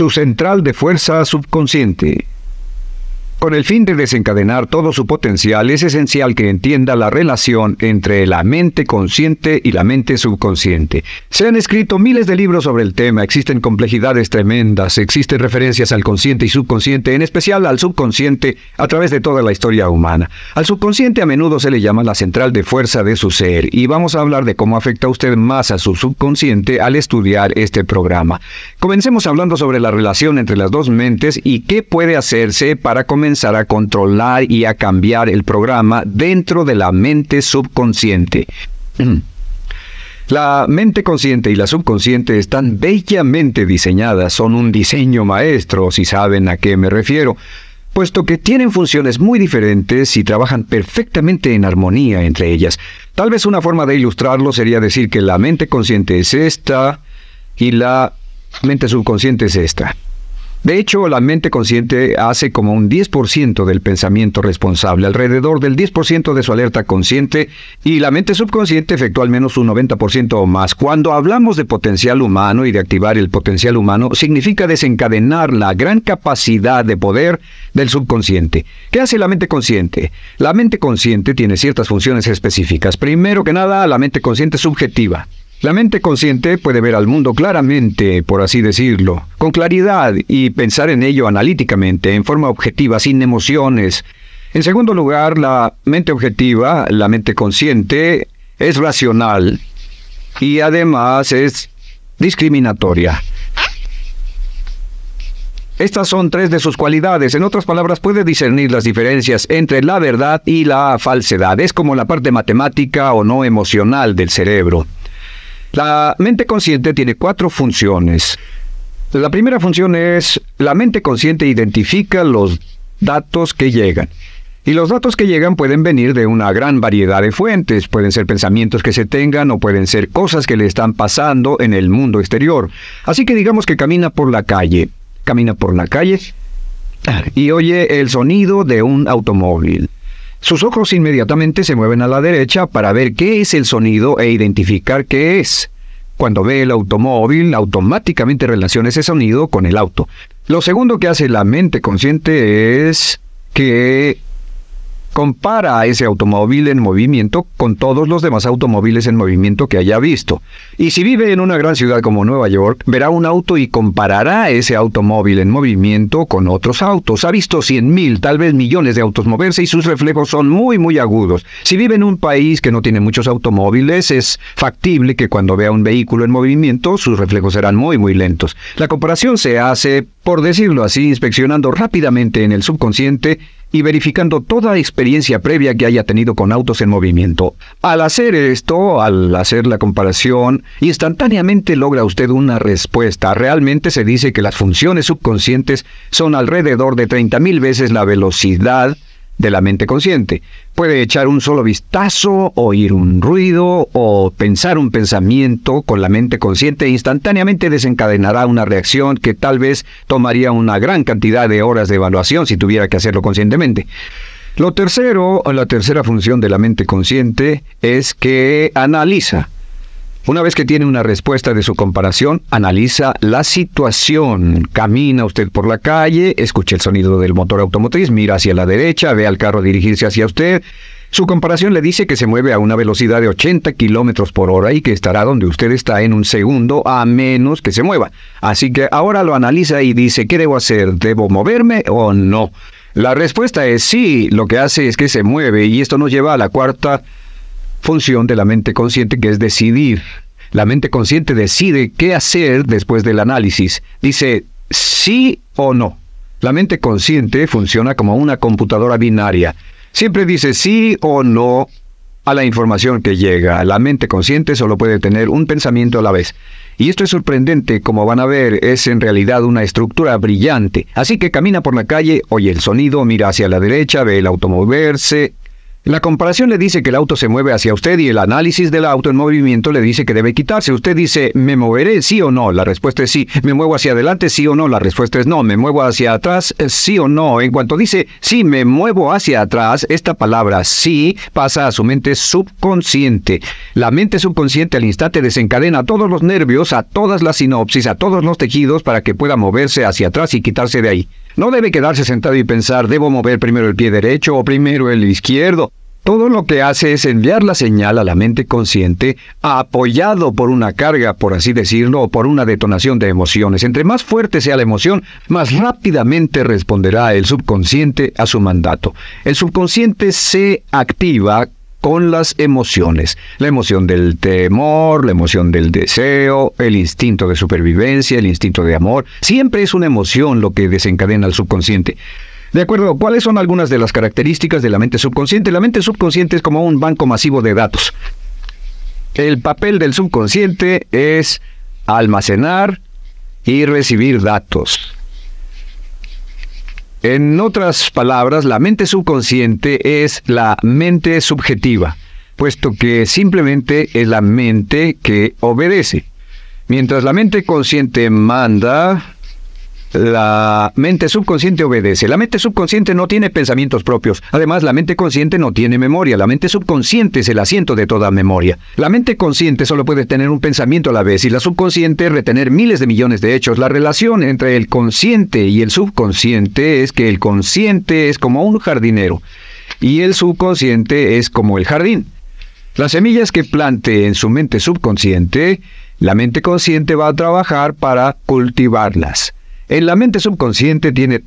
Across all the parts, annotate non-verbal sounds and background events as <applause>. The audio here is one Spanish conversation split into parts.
su central de fuerza subconsciente. Con el fin de desencadenar todo su potencial, es esencial que entienda la relación entre la mente consciente y la mente subconsciente. Se han escrito miles de libros sobre el tema, existen complejidades tremendas, existen referencias al consciente y subconsciente, en especial al subconsciente, a través de toda la historia humana. Al subconsciente a menudo se le llama la central de fuerza de su ser, y vamos a hablar de cómo afecta a usted más a su subconsciente al estudiar este programa. Comencemos hablando sobre la relación entre las dos mentes y qué puede hacerse para comenzar a controlar y a cambiar el programa dentro de la mente subconsciente. <clears throat> La mente consciente y la subconsciente están bellamente diseñadas, son un diseño maestro, si saben a qué me refiero, puesto que tienen funciones muy diferentes y trabajan perfectamente en armonía entre ellas. Tal vez una forma de ilustrarlo sería decir que la mente consciente es esta y la mente subconsciente es esta. De hecho, la mente consciente hace como un 10% del pensamiento responsable, alrededor del 10% de su alerta consciente, y la mente subconsciente efectúa al menos un 90% o más. Cuando hablamos de potencial humano y de activar el potencial humano, significa desencadenar la gran capacidad de poder del subconsciente. ¿Qué hace la mente consciente? La mente consciente tiene ciertas funciones específicas. Primero que nada, la mente consciente subjetiva. La mente consciente puede ver al mundo claramente, por así decirlo, con claridad y pensar en ello analíticamente, en forma objetiva, sin emociones. En segundo lugar, la mente objetiva, la mente consciente, es racional y además es discriminatoria. Estas son tres de sus cualidades. En otras palabras, puede discernir las diferencias entre la verdad y la falsedad. Es como la parte matemática o no emocional del cerebro. La mente consciente tiene cuatro funciones. La primera función es, la mente consciente identifica los datos que llegan. Y los datos que llegan pueden venir de una gran variedad de fuentes, pueden ser pensamientos que se tengan o pueden ser cosas que le están pasando en el mundo exterior. Así que digamos que camina por la calle, camina por la calle y oye el sonido de un automóvil. Sus ojos inmediatamente se mueven a la derecha para ver qué es el sonido e identificar qué es. Cuando ve el automóvil, automáticamente relaciona ese sonido con el auto. Lo segundo que hace la mente consciente es que compara a ese automóvil en movimiento con todos los demás automóviles en movimiento que haya visto. Y si vive en una gran ciudad como Nueva York, verá un auto y comparará ese automóvil en movimiento con otros autos. Ha visto cien mil, tal vez millones de autos moverse y sus reflejos son muy, muy agudos. Si vive en un país que no tiene muchos automóviles, es factible que cuando vea un vehículo en movimiento, sus reflejos serán muy, muy lentos. La comparación se hace, por decirlo así, inspeccionando rápidamente en el subconsciente y verificando toda experiencia previa que haya tenido con autos en movimiento. Al hacer esto, al hacer la comparación, instantáneamente logra usted una respuesta. Realmente se dice que las funciones subconscientes son alrededor de 30.000 veces la velocidad de la mente consciente. Puede echar un solo vistazo, oír un ruido o pensar un pensamiento con la mente consciente e instantáneamente desencadenará una reacción que tal vez tomaría una gran cantidad de horas de evaluación si tuviera que hacerlo conscientemente. Lo tercero, la tercera función de la mente consciente es que analiza una vez que tiene una respuesta de su comparación, analiza la situación. Camina usted por la calle, escucha el sonido del motor automotriz, mira hacia la derecha, ve al carro dirigirse hacia usted. Su comparación le dice que se mueve a una velocidad de 80 kilómetros por hora y que estará donde usted está en un segundo a menos que se mueva. Así que ahora lo analiza y dice, ¿qué debo hacer? ¿Debo moverme o no? La respuesta es sí, lo que hace es que se mueve y esto nos lleva a la cuarta función de la mente consciente que es decidir. La mente consciente decide qué hacer después del análisis. Dice sí o no. La mente consciente funciona como una computadora binaria. Siempre dice sí o no a la información que llega. La mente consciente solo puede tener un pensamiento a la vez. Y esto es sorprendente, como van a ver, es en realidad una estructura brillante. Así que camina por la calle, oye el sonido, mira hacia la derecha, ve el auto moverse, La comparación le dice que el auto se mueve hacia usted y el análisis del auto en movimiento le dice que debe quitarse. Usted dice, ¿me moveré? Sí o no. La respuesta es sí. ¿Me muevo hacia adelante? Sí o no. La respuesta es no. ¿Me muevo hacia atrás? Sí o no. En cuanto dice, sí, me muevo hacia atrás, esta palabra sí pasa a su mente subconsciente. La mente subconsciente al instante desencadena todos los nervios, a todas las sinopsis, a todos los tejidos para que pueda moverse hacia atrás y quitarse de ahí. No debe quedarse sentado y pensar, debo mover primero el pie derecho o primero el izquierdo. Todo lo que hace es enviar la señal a la mente consciente, apoyado por una carga, por así decirlo, o por una detonación de emociones. Entre más fuerte sea la emoción, más rápidamente responderá el subconsciente a su mandato. El subconsciente se activa con las emociones. La emoción del temor, la emoción del deseo, el instinto de supervivencia, el instinto de amor. Siempre es una emoción lo que desencadena al subconsciente. De acuerdo, ¿cuáles son algunas de las características de la mente subconsciente? La mente subconsciente es como un banco masivo de datos. El papel del subconsciente es almacenar y recibir datos. En otras palabras, la mente subconsciente es la mente subjetiva, puesto que simplemente es la mente que obedece. Mientras la mente consciente manda, la mente subconsciente obedece. La mente subconsciente no tiene pensamientos propios. Además, la mente consciente no tiene memoria. La mente subconsciente es el asiento de toda memoria. La mente consciente solo puede tener un pensamiento a la vez y la subconsciente retener miles de millones de hechos. La relación entre el consciente y el subconsciente es que el consciente es como un jardinero y el subconsciente es como el jardín. Las semillas que plante en su mente subconsciente, la mente consciente va a trabajar para cultivarlas. En la mente subconsciente tiene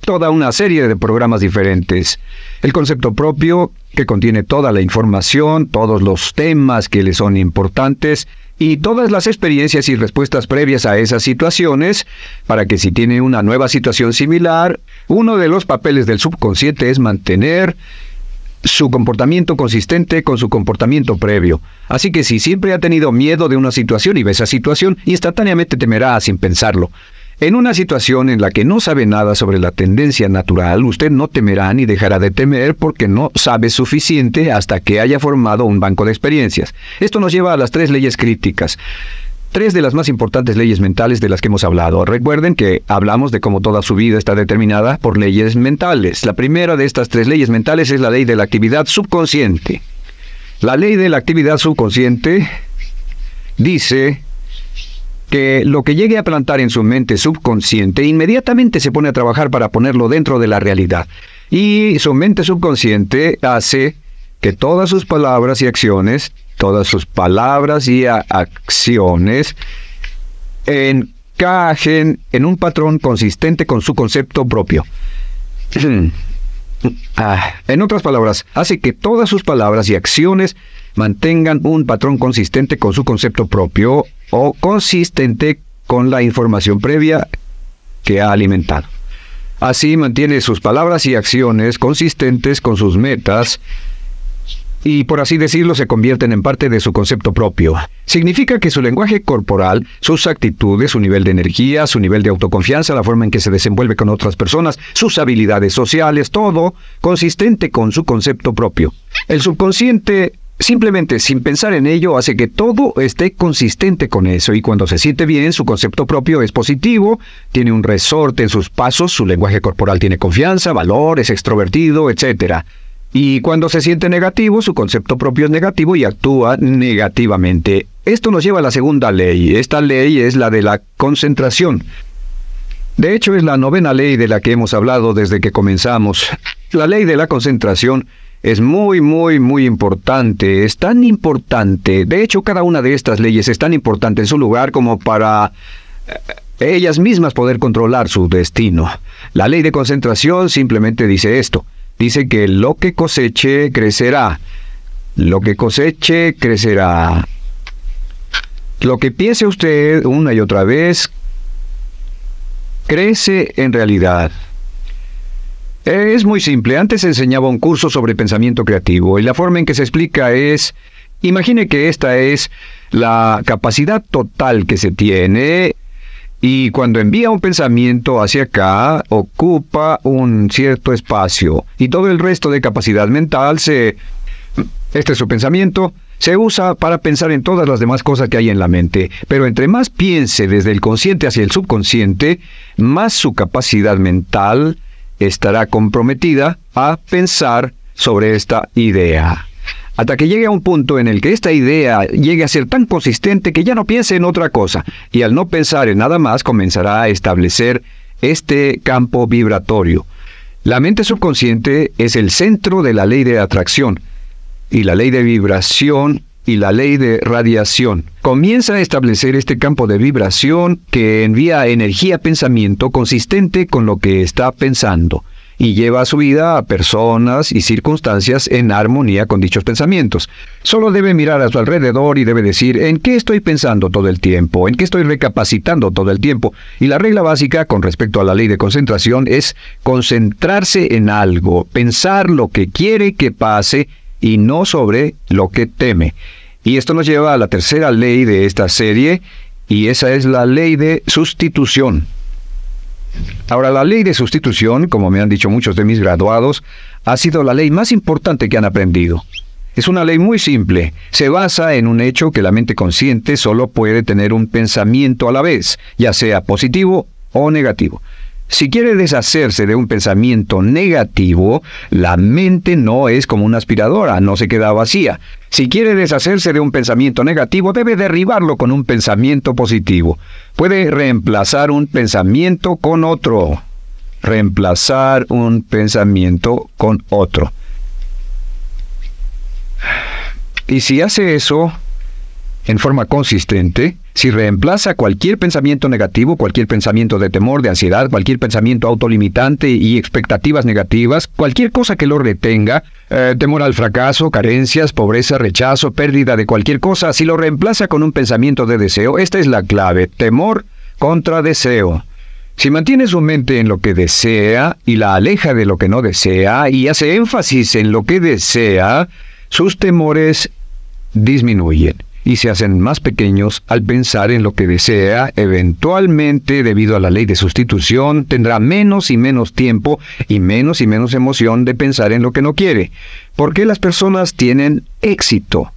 toda una serie de programas diferentes. El concepto propio, que contiene toda la información, todos los temas que le son importantes y todas las experiencias y respuestas previas a esas situaciones, para que si tiene una nueva situación similar, uno de los papeles del subconsciente es mantener su comportamiento consistente con su comportamiento previo. Así que si siempre ha tenido miedo de una situación y ve esa situación, instantáneamente temerá sin pensarlo. En una situación en la que no sabe nada sobre la tendencia natural, usted no temerá ni dejará de temer porque no sabe suficiente hasta que haya formado un banco de experiencias. Esto nos lleva a las tres leyes críticas. Tres de las más importantes leyes mentales de las que hemos hablado. Recuerden que hablamos de cómo toda su vida está determinada por leyes mentales. La primera de estas tres leyes mentales es la ley de la actividad subconsciente. La ley de la actividad subconsciente dice que lo que llegue a plantar en su mente subconsciente inmediatamente se pone a trabajar para ponerlo dentro de la realidad. Y su mente subconsciente hace que todas sus palabras y acciones, todas sus palabras y acciones encajen en un patrón consistente con su concepto propio. <clears throat> Ah, en otras palabras, hace que todas sus palabras y acciones mantengan un patrón consistente con su concepto propio o consistente con la información previa que ha alimentado. Así mantiene sus palabras y acciones consistentes con sus metas y por así decirlo se convierten en parte de su concepto propio. Significa que su lenguaje corporal, sus actitudes, su nivel de energía, su nivel de autoconfianza, la forma en que se desenvuelve con otras personas, sus habilidades sociales, todo consistente con su concepto propio. El subconsciente Simplemente sin pensar en ello hace que todo esté consistente con eso y cuando se siente bien su concepto propio es positivo, tiene un resorte en sus pasos, su lenguaje corporal tiene confianza, valor, es extrovertido, etc. Y cuando se siente negativo, su concepto propio es negativo y actúa negativamente. Esto nos lleva a la segunda ley. Esta ley es la de la concentración. De hecho, es la novena ley de la que hemos hablado desde que comenzamos. La ley de la concentración es muy, muy, muy importante. Es tan importante. De hecho, cada una de estas leyes es tan importante en su lugar como para eh, ellas mismas poder controlar su destino. La ley de concentración simplemente dice esto. Dice que lo que coseche crecerá. Lo que coseche crecerá. Lo que piense usted una y otra vez crece en realidad. Es muy simple. Antes enseñaba un curso sobre pensamiento creativo y la forma en que se explica es, imagine que esta es la capacidad total que se tiene y cuando envía un pensamiento hacia acá, ocupa un cierto espacio y todo el resto de capacidad mental se... Este es su pensamiento, se usa para pensar en todas las demás cosas que hay en la mente, pero entre más piense desde el consciente hacia el subconsciente, más su capacidad mental estará comprometida a pensar sobre esta idea hasta que llegue a un punto en el que esta idea llegue a ser tan consistente que ya no piense en otra cosa, y al no pensar en nada más comenzará a establecer este campo vibratorio. La mente subconsciente es el centro de la ley de atracción, y la ley de vibración y la ley de radiación. Comienza a establecer este campo de vibración que envía energía pensamiento consistente con lo que está pensando y lleva su vida a personas y circunstancias en armonía con dichos pensamientos. Solo debe mirar a su alrededor y debe decir en qué estoy pensando todo el tiempo, en qué estoy recapacitando todo el tiempo. Y la regla básica con respecto a la ley de concentración es concentrarse en algo, pensar lo que quiere que pase y no sobre lo que teme. Y esto nos lleva a la tercera ley de esta serie, y esa es la ley de sustitución. Ahora, la ley de sustitución, como me han dicho muchos de mis graduados, ha sido la ley más importante que han aprendido. Es una ley muy simple. Se basa en un hecho que la mente consciente solo puede tener un pensamiento a la vez, ya sea positivo o negativo. Si quiere deshacerse de un pensamiento negativo, la mente no es como una aspiradora, no se queda vacía. Si quiere deshacerse de un pensamiento negativo, debe derribarlo con un pensamiento positivo. Puede reemplazar un pensamiento con otro. Reemplazar un pensamiento con otro. Y si hace eso en forma consistente, si reemplaza cualquier pensamiento negativo, cualquier pensamiento de temor, de ansiedad, cualquier pensamiento autolimitante y expectativas negativas, cualquier cosa que lo retenga, eh, temor al fracaso, carencias, pobreza, rechazo, pérdida de cualquier cosa, si lo reemplaza con un pensamiento de deseo, esta es la clave, temor contra deseo. Si mantiene su mente en lo que desea y la aleja de lo que no desea y hace énfasis en lo que desea, sus temores disminuyen y se hacen más pequeños al pensar en lo que desea, eventualmente, debido a la ley de sustitución, tendrá menos y menos tiempo y menos y menos emoción de pensar en lo que no quiere. ¿Por qué las personas tienen éxito?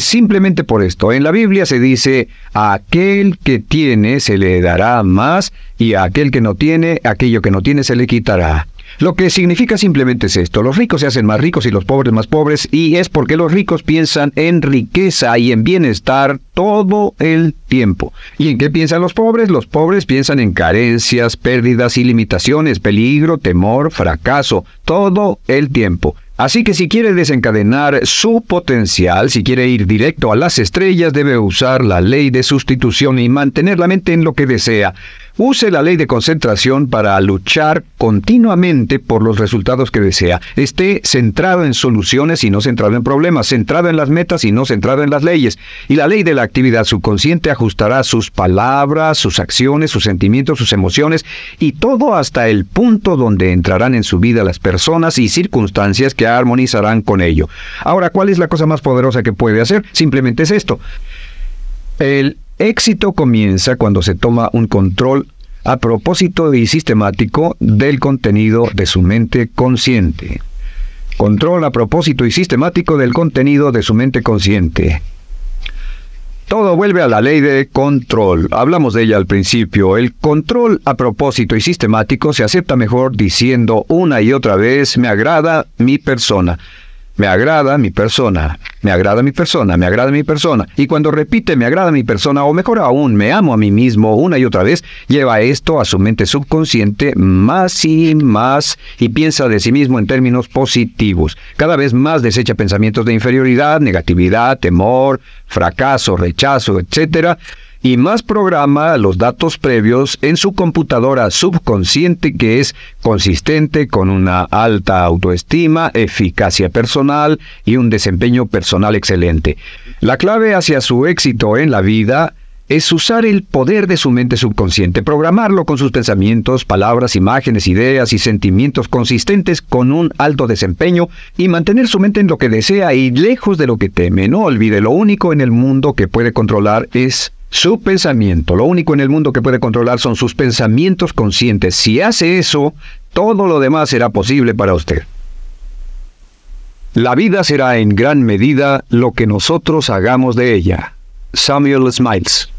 Simplemente por esto. En la Biblia se dice, a aquel que tiene se le dará más y a aquel que no tiene, aquello que no tiene se le quitará. Lo que significa simplemente es esto, los ricos se hacen más ricos y los pobres más pobres y es porque los ricos piensan en riqueza y en bienestar todo el tiempo. ¿Y en qué piensan los pobres? Los pobres piensan en carencias, pérdidas y limitaciones, peligro, temor, fracaso, todo el tiempo. Así que si quiere desencadenar su potencial, si quiere ir directo a las estrellas, debe usar la ley de sustitución y mantener la mente en lo que desea. Use la ley de concentración para luchar continuamente por los resultados que desea. Esté centrado en soluciones y no centrado en problemas, centrado en las metas y no centrado en las leyes. Y la ley de la actividad subconsciente ajustará sus palabras, sus acciones, sus sentimientos, sus emociones y todo hasta el punto donde entrarán en su vida las personas y circunstancias que armonizarán con ello. Ahora, ¿cuál es la cosa más poderosa que puede hacer? Simplemente es esto. El éxito comienza cuando se toma un control a propósito y sistemático del contenido de su mente consciente. Control a propósito y sistemático del contenido de su mente consciente. Todo vuelve a la ley de control. Hablamos de ella al principio. El control a propósito y sistemático se acepta mejor diciendo una y otra vez me agrada mi persona. Me agrada mi persona, me agrada mi persona, me agrada mi persona. Y cuando repite me agrada mi persona, o mejor aún, me amo a mí mismo una y otra vez, lleva esto a su mente subconsciente más y más y piensa de sí mismo en términos positivos. Cada vez más desecha pensamientos de inferioridad, negatividad, temor, fracaso, rechazo, etc y más programa los datos previos en su computadora subconsciente que es consistente con una alta autoestima, eficacia personal y un desempeño personal excelente. La clave hacia su éxito en la vida es usar el poder de su mente subconsciente, programarlo con sus pensamientos, palabras, imágenes, ideas y sentimientos consistentes con un alto desempeño y mantener su mente en lo que desea y lejos de lo que teme. No olvide, lo único en el mundo que puede controlar es Su pensamiento, lo único en el mundo que puede controlar son sus pensamientos conscientes. Si hace eso, todo lo demás será posible para usted. La vida será en gran medida lo que nosotros hagamos de ella. Samuel Smiles